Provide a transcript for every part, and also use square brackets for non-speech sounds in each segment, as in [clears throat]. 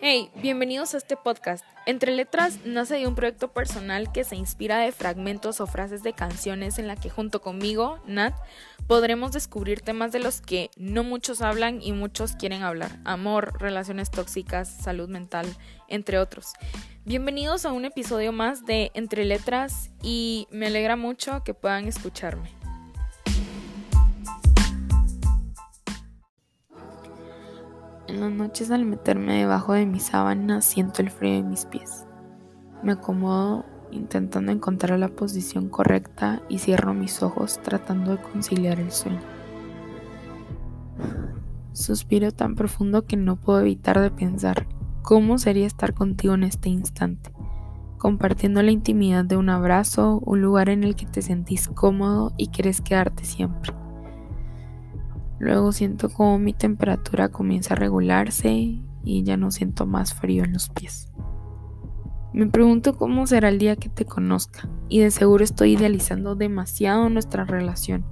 Hey, bienvenidos a este podcast. Entre Letras nace de un proyecto personal que se inspira de fragmentos o frases de canciones en la que junto conmigo, Nat, podremos descubrir temas de los que no muchos hablan y muchos quieren hablar. Amor, relaciones tóxicas, salud mental, entre otros. Bienvenidos a un episodio más de Entre Letras y me alegra mucho que puedan escucharme. En las noches al meterme debajo de mi sábana siento el frío en mis pies. Me acomodo intentando encontrar la posición correcta y cierro mis ojos tratando de conciliar el sueño. Suspiro tan profundo que no puedo evitar de pensar cómo sería estar contigo en este instante, compartiendo la intimidad de un abrazo, un lugar en el que te sentís cómodo y quieres quedarte siempre. Luego siento como mi temperatura comienza a regularse y ya no siento más frío en los pies. Me pregunto cómo será el día que te conozca y de seguro estoy idealizando demasiado nuestra relación,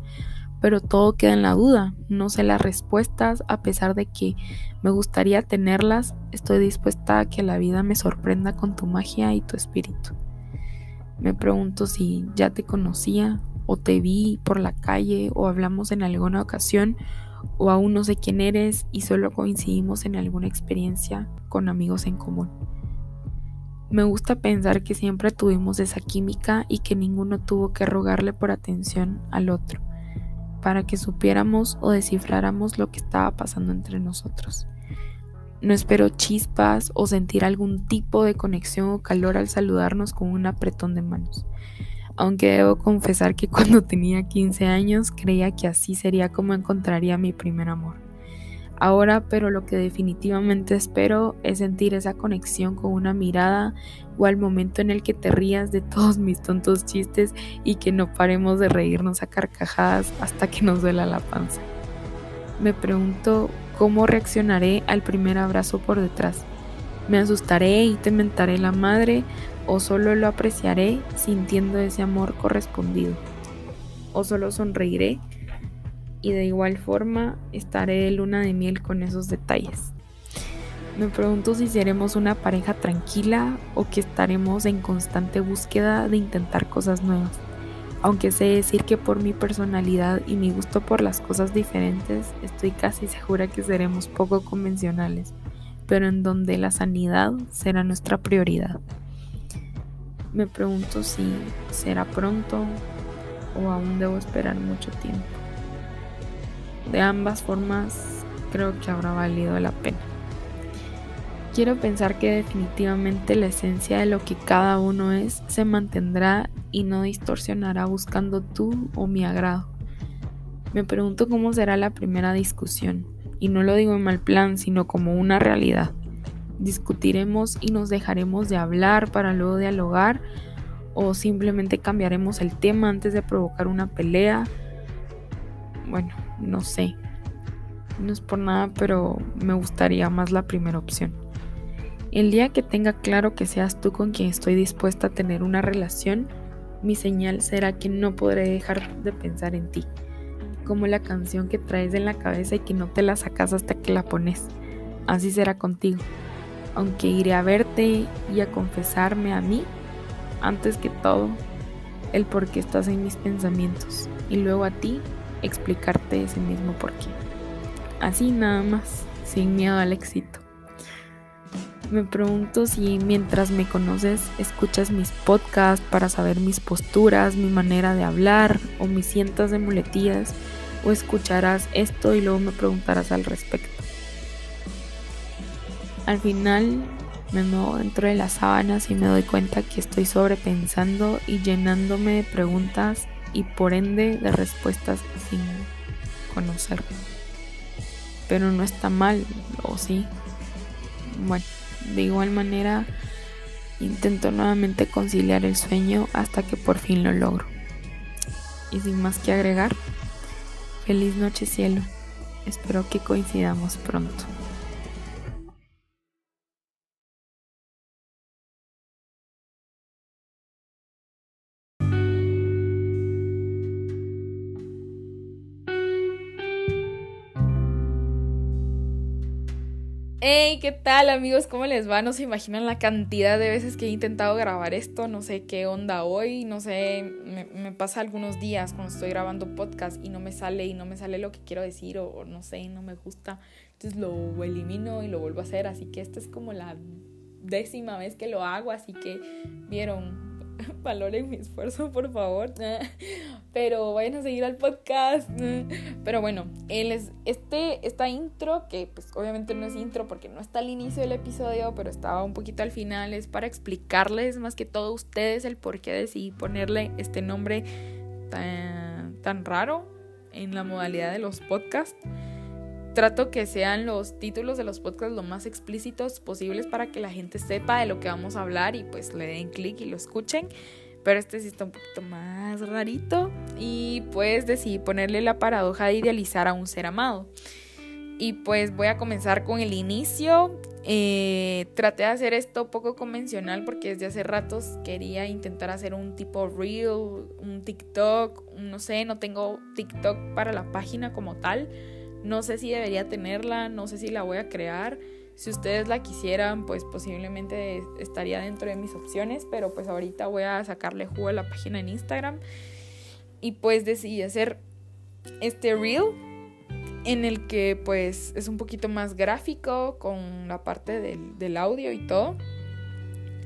pero todo queda en la duda, no sé las respuestas, a pesar de que me gustaría tenerlas, estoy dispuesta a que la vida me sorprenda con tu magia y tu espíritu. Me pregunto si ya te conocía o te vi por la calle o hablamos en alguna ocasión o aún no sé quién eres y solo coincidimos en alguna experiencia con amigos en común. Me gusta pensar que siempre tuvimos esa química y que ninguno tuvo que rogarle por atención al otro, para que supiéramos o descifráramos lo que estaba pasando entre nosotros. No espero chispas o sentir algún tipo de conexión o calor al saludarnos con un apretón de manos aunque debo confesar que cuando tenía 15 años creía que así sería como encontraría mi primer amor. Ahora, pero lo que definitivamente espero es sentir esa conexión con una mirada o al momento en el que te rías de todos mis tontos chistes y que no paremos de reírnos a carcajadas hasta que nos duela la panza. Me pregunto cómo reaccionaré al primer abrazo por detrás. ¿Me asustaré y te mentaré la madre o solo lo apreciaré sintiendo ese amor correspondido, o solo sonreiré y de igual forma estaré de luna de miel con esos detalles. Me pregunto si seremos una pareja tranquila o que estaremos en constante búsqueda de intentar cosas nuevas. Aunque sé decir que por mi personalidad y mi gusto por las cosas diferentes, estoy casi segura que seremos poco convencionales, pero en donde la sanidad será nuestra prioridad. Me pregunto si será pronto o aún debo esperar mucho tiempo. De ambas formas, creo que habrá valido la pena. Quiero pensar que definitivamente la esencia de lo que cada uno es se mantendrá y no distorsionará buscando tú o mi agrado. Me pregunto cómo será la primera discusión, y no lo digo en mal plan, sino como una realidad discutiremos y nos dejaremos de hablar para luego dialogar o simplemente cambiaremos el tema antes de provocar una pelea. Bueno, no sé. No es por nada, pero me gustaría más la primera opción. El día que tenga claro que seas tú con quien estoy dispuesta a tener una relación, mi señal será que no podré dejar de pensar en ti, como la canción que traes en la cabeza y que no te la sacas hasta que la pones. Así será contigo aunque iré a verte y a confesarme a mí, antes que todo, el por qué estás en mis pensamientos y luego a ti explicarte ese mismo por qué. Así nada más, sin miedo al éxito. Me pregunto si mientras me conoces escuchas mis podcasts para saber mis posturas, mi manera de hablar o mis cientos de muletillas o escucharás esto y luego me preguntarás al respecto. Al final me muevo dentro de las sábanas y me doy cuenta que estoy sobrepensando y llenándome de preguntas y por ende de respuestas sin conocer. Pero no está mal, ¿o sí? Bueno, de igual manera intento nuevamente conciliar el sueño hasta que por fin lo logro. Y sin más que agregar, feliz noche cielo. Espero que coincidamos pronto. Hey, ¿qué tal amigos? ¿Cómo les va? No se imaginan la cantidad de veces que he intentado grabar esto, no sé qué onda hoy, no sé, me, pasa algunos días cuando estoy grabando podcast y no me sale y no me sale lo que quiero decir o, o no sé, no me gusta, entonces lo elimino y lo vuelvo a hacer, así que esta es como la décima vez que lo hago, así que vieron, [laughs] valoren mi esfuerzo, por favor. [laughs] Pero vayan a seguir al podcast. [laughs] Pero bueno, es este, esta intro, que pues obviamente no es intro porque no está al inicio del episodio, pero estaba un poquito al final, es para explicarles más que todo a ustedes el por qué decidí ponerle este nombre tan raro en la modalidad de los podcasts trato que sean los títulos de los podcasts lo más explícitos posibles para que la gente sepa de lo que vamos a hablar y pues le den clic y lo escuchen. Pero este sí está un poquito más rarito y pues decidí ponerle la paradoja de idealizar a un ser amado. Y pues voy a comenzar con el inicio. Eh, traté de hacer esto poco convencional porque desde hace ratos quería intentar hacer un tipo reel, un TikTok, no sé, no tengo TikTok para la página como tal no sé si debería tenerla, no sé si la voy a crear. Si ustedes la quisieran, pues posiblemente estaría dentro de mis opciones, pero pues ahorita voy a sacarle jugo a la página en Instagram. Y pues decidí hacer este reel en el que pues es un poquito más gráfico con la parte del, del audio y todo.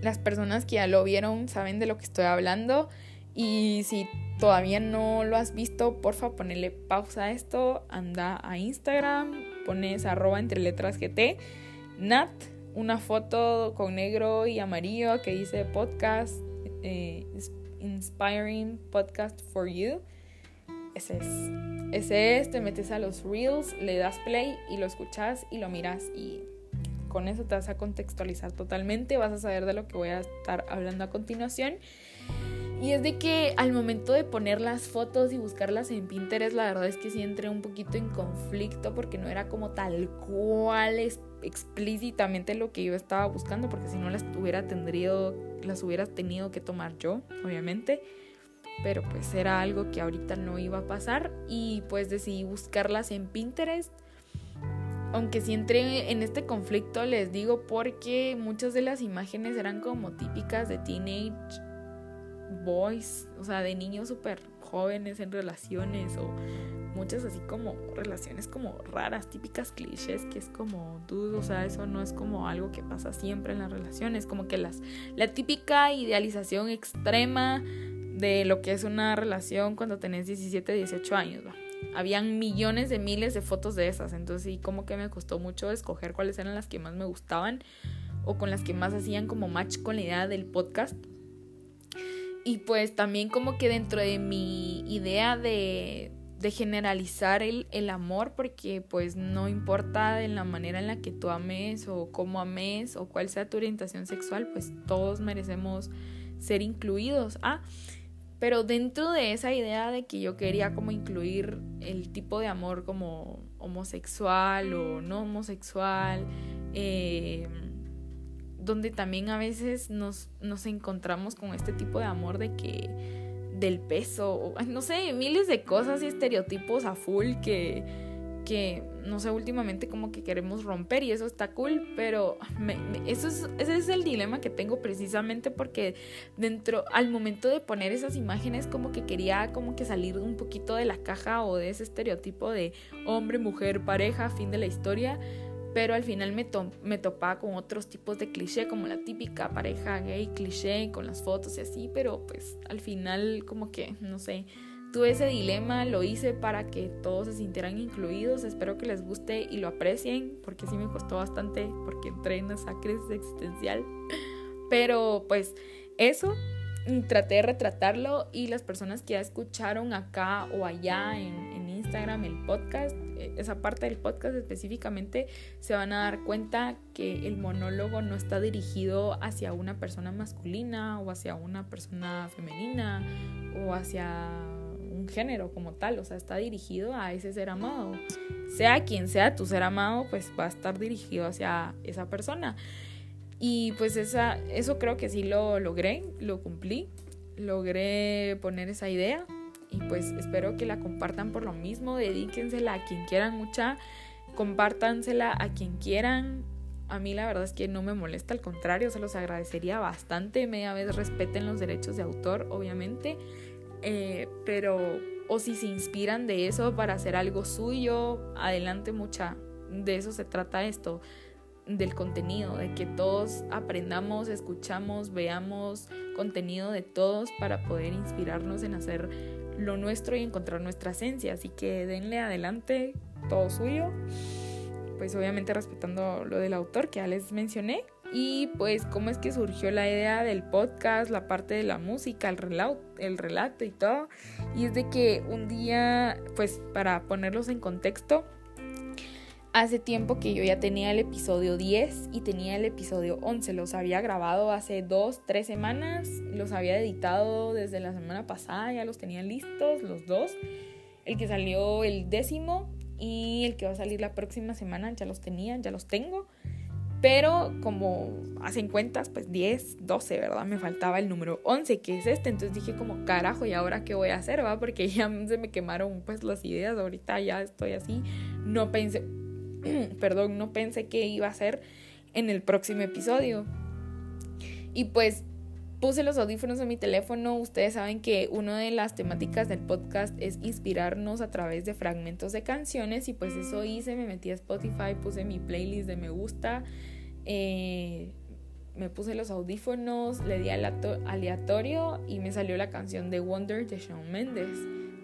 Las personas que ya lo vieron saben de lo que estoy hablando y si todavía no lo has visto, porfa, ponele pausa a esto, anda a Instagram, pones arroba entre letras GT, Nat, una foto con negro y amarillo que dice podcast, eh, Inspiring Podcast for You. Ese es. Ese es, te metes a los reels, le das play y lo escuchas y lo miras y con eso te vas a contextualizar totalmente, vas a saber de lo que voy a estar hablando a continuación. Y es de que al momento de poner las fotos y buscarlas en Pinterest, la verdad es que sí entré un poquito en conflicto porque no era como tal cual es explícitamente lo que yo estaba buscando, porque si no las hubiera tendrido, las hubiera tenido que tomar yo, obviamente. Pero pues era algo que ahorita no iba a pasar y pues decidí buscarlas en Pinterest. Aunque sí entré en este conflicto, les digo, porque muchas de las imágenes eran como típicas de teenage boys, o sea, de niños súper jóvenes en relaciones o muchas así como relaciones como raras, típicas clichés, que es como, tú, o sea, eso no es como algo que pasa siempre en las relaciones, como que las, la típica idealización extrema de lo que es una relación cuando tenés 17, 18 años, ¿va? Habían millones de miles de fotos de esas, entonces sí, como que me costó mucho escoger cuáles eran las que más me gustaban o con las que más hacían como match con la idea del podcast y pues también como que dentro de mi idea de, de generalizar el, amor, porque pues no importa en la manera en la que tú ames o cómo ames o cuál sea tu orientación sexual, pues todos merecemos ser incluidos. Ah, pero dentro de esa idea de que yo quería como incluir el tipo de amor como homosexual o no homosexual, eh, donde también a veces nos, nos encontramos con este tipo de amor de que del peso, no sé, miles de cosas y estereotipos a full que, que no sé, últimamente como que queremos romper y eso está cool, pero eso es, ese es el dilema que tengo precisamente porque dentro, al momento de poner esas imágenes como que quería como que salir un poquito de la caja o de ese estereotipo de hombre, mujer, pareja, fin de la historia pero al final me, me topaba con otros tipos de cliché, como la típica pareja gay cliché con las fotos y así, pero pues al final como que, no sé, tuve ese dilema, lo hice para que todos se sintieran incluidos, espero que les guste y lo aprecien, porque sí me costó bastante, porque entré en esa crisis existencial, pero pues eso, traté de retratarlo y las personas que ya escucharon acá o allá en, en Instagram el podcast, esa parte del podcast específicamente, se van a dar cuenta que el monólogo no está dirigido hacia una persona masculina o hacia una persona femenina o hacia un género como tal, o sea, está dirigido a ese ser amado. Sea quien sea tu ser amado, pues va a estar dirigido hacia esa persona. Y pues esa, eso creo que sí lo logré, lo cumplí, logré poner esa idea y pues espero que la compartan por lo mismo, dedíquensela a quien quieran mucha, compártansela a quien quieran, a mí la verdad es que no me molesta, al contrario, se los agradecería bastante. Media vez respeten los derechos de autor, obviamente. Eh, pero, o si se inspiran de eso para hacer algo suyo, adelante mucha. De eso se trata esto, del contenido, de que todos aprendamos, escuchamos, veamos contenido de todos para poder inspirarnos en hacer lo nuestro y encontrar nuestra esencia. Así que denle adelante, todo suyo pues obviamente respetando lo del autor que ya les mencioné. Y pues cómo es que surgió la idea del podcast, la parte de la música, el relato, el relato y todo. Y es de que un día, pues para ponerlos en contexto, hace tiempo que yo ya tenía el episodio 10 y tenía el episodio 11. Los había grabado hace dos, tres semanas. Los había editado desde la semana pasada, ya los tenía listos los dos. El que salió el décimo y el que va a salir la próxima semana ya los tenía, ya los tengo. Pero como hacen cuentas, pues 10, 12, ¿verdad? Me faltaba el número 11, que es este. Entonces dije como, carajo, ¿y ahora qué voy a hacer, va? Porque [laughs] ya se me quemaron pues las ideas. Ahorita ya estoy así. No pensé, [clears throat] perdón, no pensé qué iba a hacer en el próximo episodio. Y pues puse los audífonos en mi teléfono. Ustedes saben que una de las temáticas del podcast es inspirarnos a través de fragmentos de canciones y pues eso hice, me metí a Spotify, puse mi playlist de me gusta, eh, me puse los audífonos, le di aleatorio y me salió la canción de Wonder de Shawn Mendes.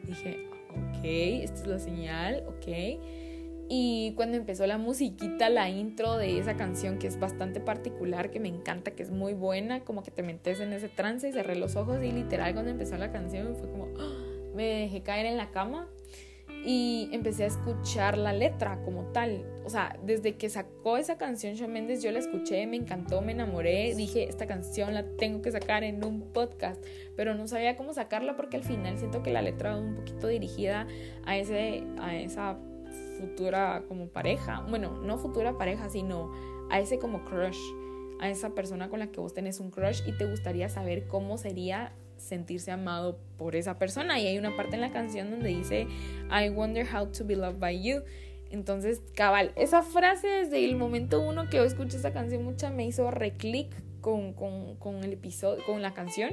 Dije, ok, esta es la señal, ok. Y cuando empezó la musiquita, la intro de esa canción que es bastante particular, que me encanta, que es muy buena, como que te metes en ese trance y cerré los ojos y literal cuando empezó la canción fue como, ¡ah! me dejé caer en la cama y empecé a escuchar la letra como tal. O sea, desde que sacó esa canción Shawn Mendes, yo la escuché, me encantó, me enamoré, dije, esta canción la tengo que sacar en un podcast, pero no sabía cómo sacarla porque al final siento que la letra va un poquito dirigida a, ese, a esa futura como pareja, bueno, no futura pareja, sino a ese como crush, a esa persona con la que vos tenés un crush y te gustaría saber cómo sería sentirse amado por esa persona. Y hay una parte en la canción donde dice, I wonder how to be loved by you. Entonces, cabal, esa frase desde el momento uno que yo escuché esa canción mucha me hizo reclick con, con, con, el episodio, con la canción.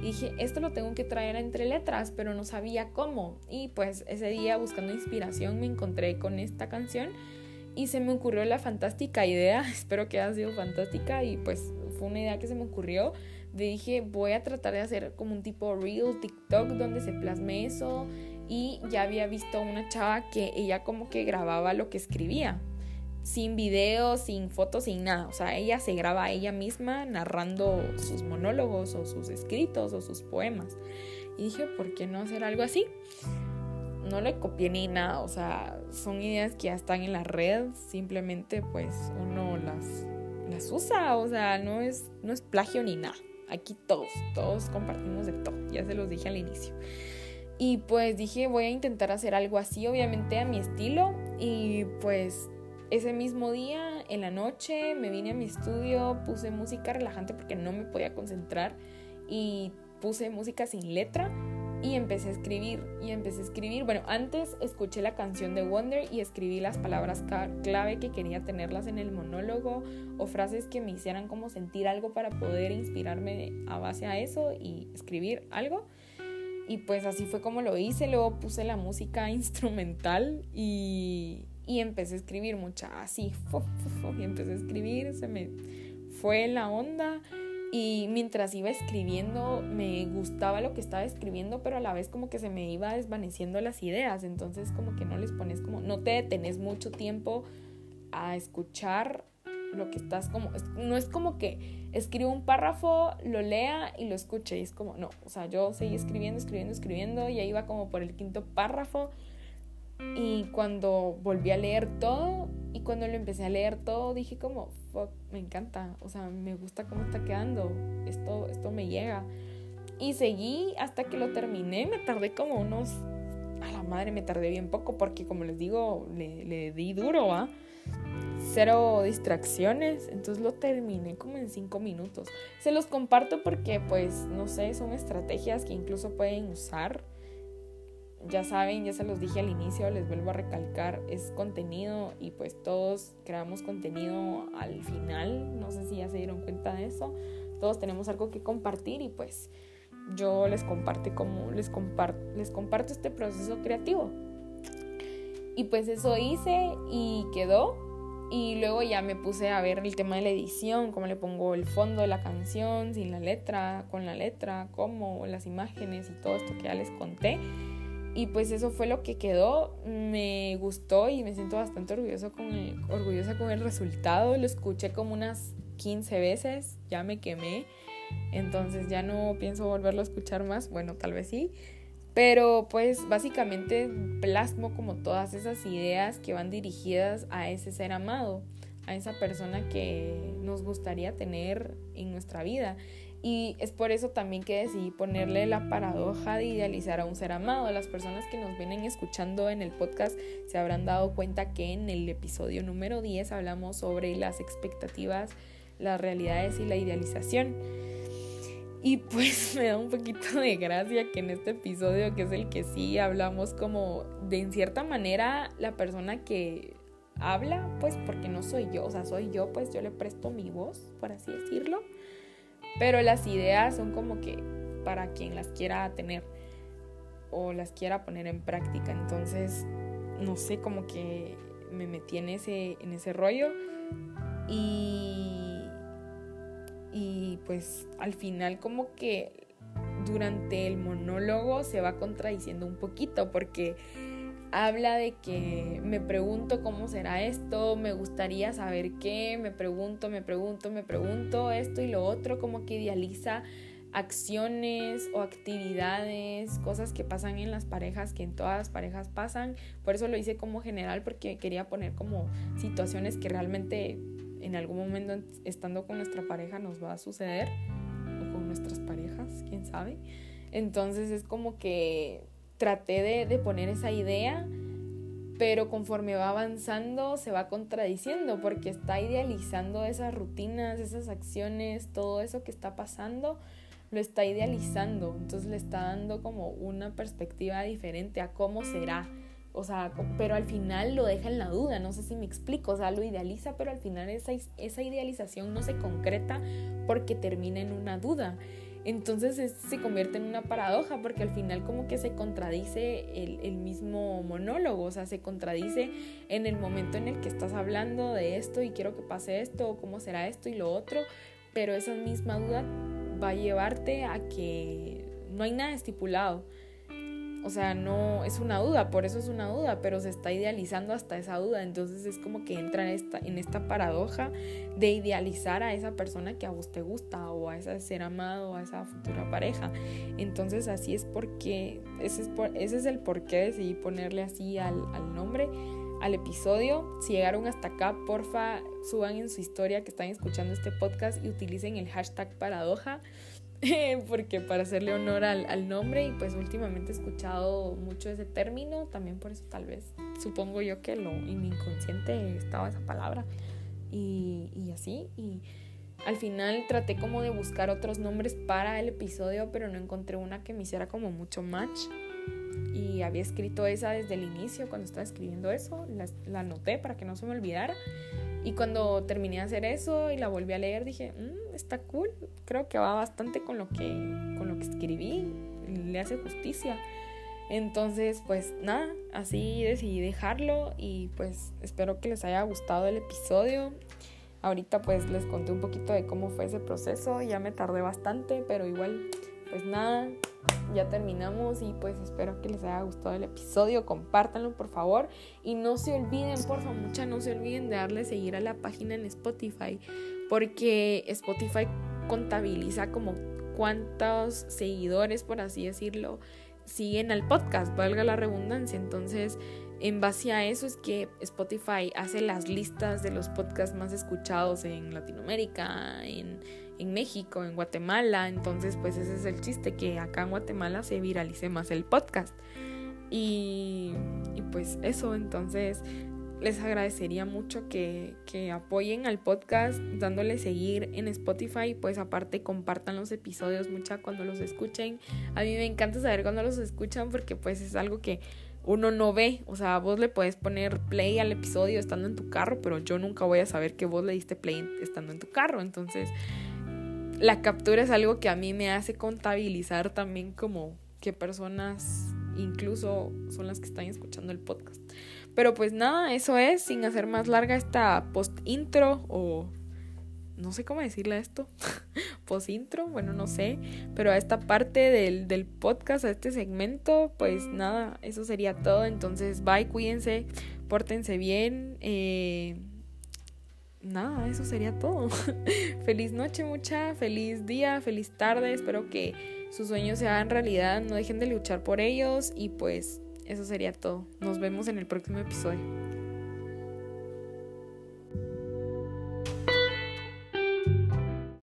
Dije, esto lo tengo que traer entre letras, pero no sabía cómo. Y pues ese día buscando inspiración me encontré con esta canción y se me ocurrió la fantástica idea, [laughs] espero que haya sido fantástica y pues fue una idea que se me ocurrió. Dije, voy a tratar de hacer como un tipo real TikTok donde se plasme eso y ya había visto una chava que ella como que grababa lo que escribía sin videos, sin fotos, sin nada. O sea, ella se graba a ella misma narrando sus monólogos o sus escritos o sus poemas. Y dije, ¿por qué no hacer algo así? No le copié ni nada, o sea, son ideas que ya están en la red, simplemente pues uno las, las usa, o sea, no es, no es plagio ni nada. Aquí todos, todos compartimos de todo, ya se los dije al inicio. Y pues dije, voy a intentar hacer algo así, obviamente a mi estilo, y pues ese mismo día, en la noche, me vine a mi estudio, puse música relajante porque no me podía concentrar y puse música sin letra y empecé a escribir y empecé a escribir. Bueno, antes escuché la canción de Wonder y escribí las palabras clave que quería tenerlas en el monólogo o frases que me hicieran como sentir algo para poder inspirarme a base a eso y escribir algo. Y pues así fue como lo hice, luego puse la música [laughs] instrumental y, y empecé a escribir mucha, así, y empecé a escribir, se me fue la onda. Y mientras iba escribiendo me gustaba lo que estaba escribiendo, pero a la vez como que se me iba desvaneciendo las ideas, entonces como que no les pones como, no te detenés mucho tiempo a escuchar lo que estás como, no es como que escribo un párrafo, lo lea y lo escuche, y es como, no, o sea, yo seguí escribiendo, escribiendo, escribiendo, y ahí iba como por el quinto párrafo y cuando volví a leer todo y cuando lo empecé a leer todo dije como, fuck, me encanta, o sea, me gusta cómo está quedando, esto, esto me llega. Y seguí hasta que lo terminé, me tardé como unos, a la madre me tardé bien poco porque como les digo, le, le di duro, ¿ah? Cero distracciones, entonces lo terminé como en cinco minutos. Se los comparto porque pues, no sé, son estrategias que incluso pueden usar ya saben, ya se los dije al inicio, les vuelvo a recalcar, es contenido y pues todos creamos contenido al final, no sé si ya se dieron cuenta de eso, todos tenemos algo que compartir y pues yo les comparto como les comparto, les comparto este proceso creativo. Y pues eso hice y quedó y luego ya me puse a ver el tema de la edición, cómo le pongo el fondo de la canción, sin la letra, con la letra, cómo, las imágenes y todo esto que ya les conté. Y pues eso fue lo que quedó. Me gustó y me siento bastante orgulloso con orgullosa con el resultado. Lo escuché como unas 15 veces, ya me quemé. Entonces ya no pienso volverlo a escuchar más. Bueno, tal vez sí. Pero pues básicamente plasmo como todas esas ideas que van dirigidas a ese ser amado, a esa persona que nos gustaría tener en nuestra vida. Y es por eso también que decidí ponerle la paradoja de idealizar a un ser amado. Las personas que nos vienen escuchando en el podcast se habrán dado cuenta que en el episodio número 10 hablamos sobre las expectativas, las realidades y la idealización. Y pues [laughs] me da un poquito de gracia que en este episodio, que es el que sí hablamos como de en cierta manera la persona que habla, pues porque no soy yo, o sea, soy yo, pues yo le presto mi voz, por así decirlo. Pero las ideas son como que para quien las quiera tener o las quiera poner en práctica. Entonces, no sé, como que me metí en ese, en ese rollo y y pues al final como que durante el monólogo se va contradiciendo un poquito porque habla de que me pregunto cómo será esto, me gustaría saber qué, me pregunto, me pregunto, me pregunto esto y lo otro, como que idealiza acciones o actividades, cosas que pasan en las parejas, que en todas las parejas pasan. Por eso lo hice como general porque quería poner como situaciones que realmente en algún momento estando con nuestra pareja nos va a suceder, o con nuestras parejas, quién sabe. Entonces es como que traté de, de poner esa idea, pero conforme va avanzando se va contradiciendo porque está idealizando esas rutinas, esas acciones, todo eso que está pasando, lo está idealizando, entonces le está dando como una perspectiva diferente a cómo será. O sea, pero al final lo deja en la duda, no sé si me explico, o sea, lo idealiza, pero al final esa, esa idealización no se concreta porque termina en una duda. Entonces se convierte en una paradoja porque al final como que se contradice el, el, mismo monólogo, o sea, se contradice en el momento en el que estás hablando de esto y quiero que pase esto o cómo será esto y lo otro, pero esa misma duda va a llevarte a que no hay nada estipulado. O sea, no es una duda, por eso es una duda, pero se está idealizando hasta esa duda. Entonces es como que entra en esta, en esta paradoja de idealizar a esa persona que a vos te gusta o a ese ser amado o a esa futura pareja. Entonces así es porque, ese es, por, ese es el por qué decidí ponerle así al, al nombre al episodio. Si llegaron hasta acá, porfa, suban en su historia que están escuchando este podcast y utilicen el hashtag paradoja. [laughs] porque para hacerle honor al, nombre y pues últimamente he escuchado mucho ese término, también por eso tal vez supongo yo que lo, en mi inconsciente estaba esa palabra y, y así y al final traté como de buscar otros nombres para el episodio pero no encontré una que me hiciera como mucho match y había escrito esa desde el inicio cuando estaba escribiendo eso, la, la anoté para que no se me olvidara y cuando terminé de hacer eso y la volví a leer, dije, mm, está cool, creo que va bastante con lo que, con lo que escribí, le hace justicia. Entonces, pues nada, así decidí dejarlo y pues espero que les haya gustado el episodio. Ahorita pues les conté un poquito de cómo fue ese proceso, ya me tardé bastante, pero igual, pues nada, ya terminamos y pues espero que les haya gustado el episodio, compártanlo por favor. Y no se olviden, por favor, mucha no se olviden de darle seguir a la página en Spotify porque Spotify contabiliza como cuántos seguidores, por así decirlo, siguen al podcast, valga la redundancia, entonces en base a eso es que Spotify hace las listas de los podcasts más escuchados en Latinoamérica, en en México, en Guatemala. Entonces, pues ese es el chiste, que acá en Guatemala se viralice más el podcast. Y, y pues eso, entonces les agradecería mucho que, que, apoyen al podcast dándole seguir en Spotify, pues aparte compartan los episodios mucha cuando los escuchen. A mí me encanta saber cuando los escuchan porque pues es algo que uno no ve, o sea, vos le puedes poner play al episodio estando en tu carro, pero yo nunca voy a saber que vos le diste play estando en tu carro, entonces la captura es algo que a mí me hace contabilizar también como qué personas incluso son las que están escuchando el podcast. Pero pues nada, eso es, sin hacer más larga esta post intro o no sé cómo decirle esto, [laughs] post intro, bueno, no sé, pero a esta parte del, del, podcast, a este segmento, pues nada, eso sería todo. Entonces, bye, cuídense, pórtense bien. Eh, nada, eso sería todo. [laughs] feliz noche, mucha, feliz día, feliz tarde. Espero que sus sueños se hagan realidad, no dejen de luchar por ellos y pues eso sería todo. Nos vemos en el próximo episodio.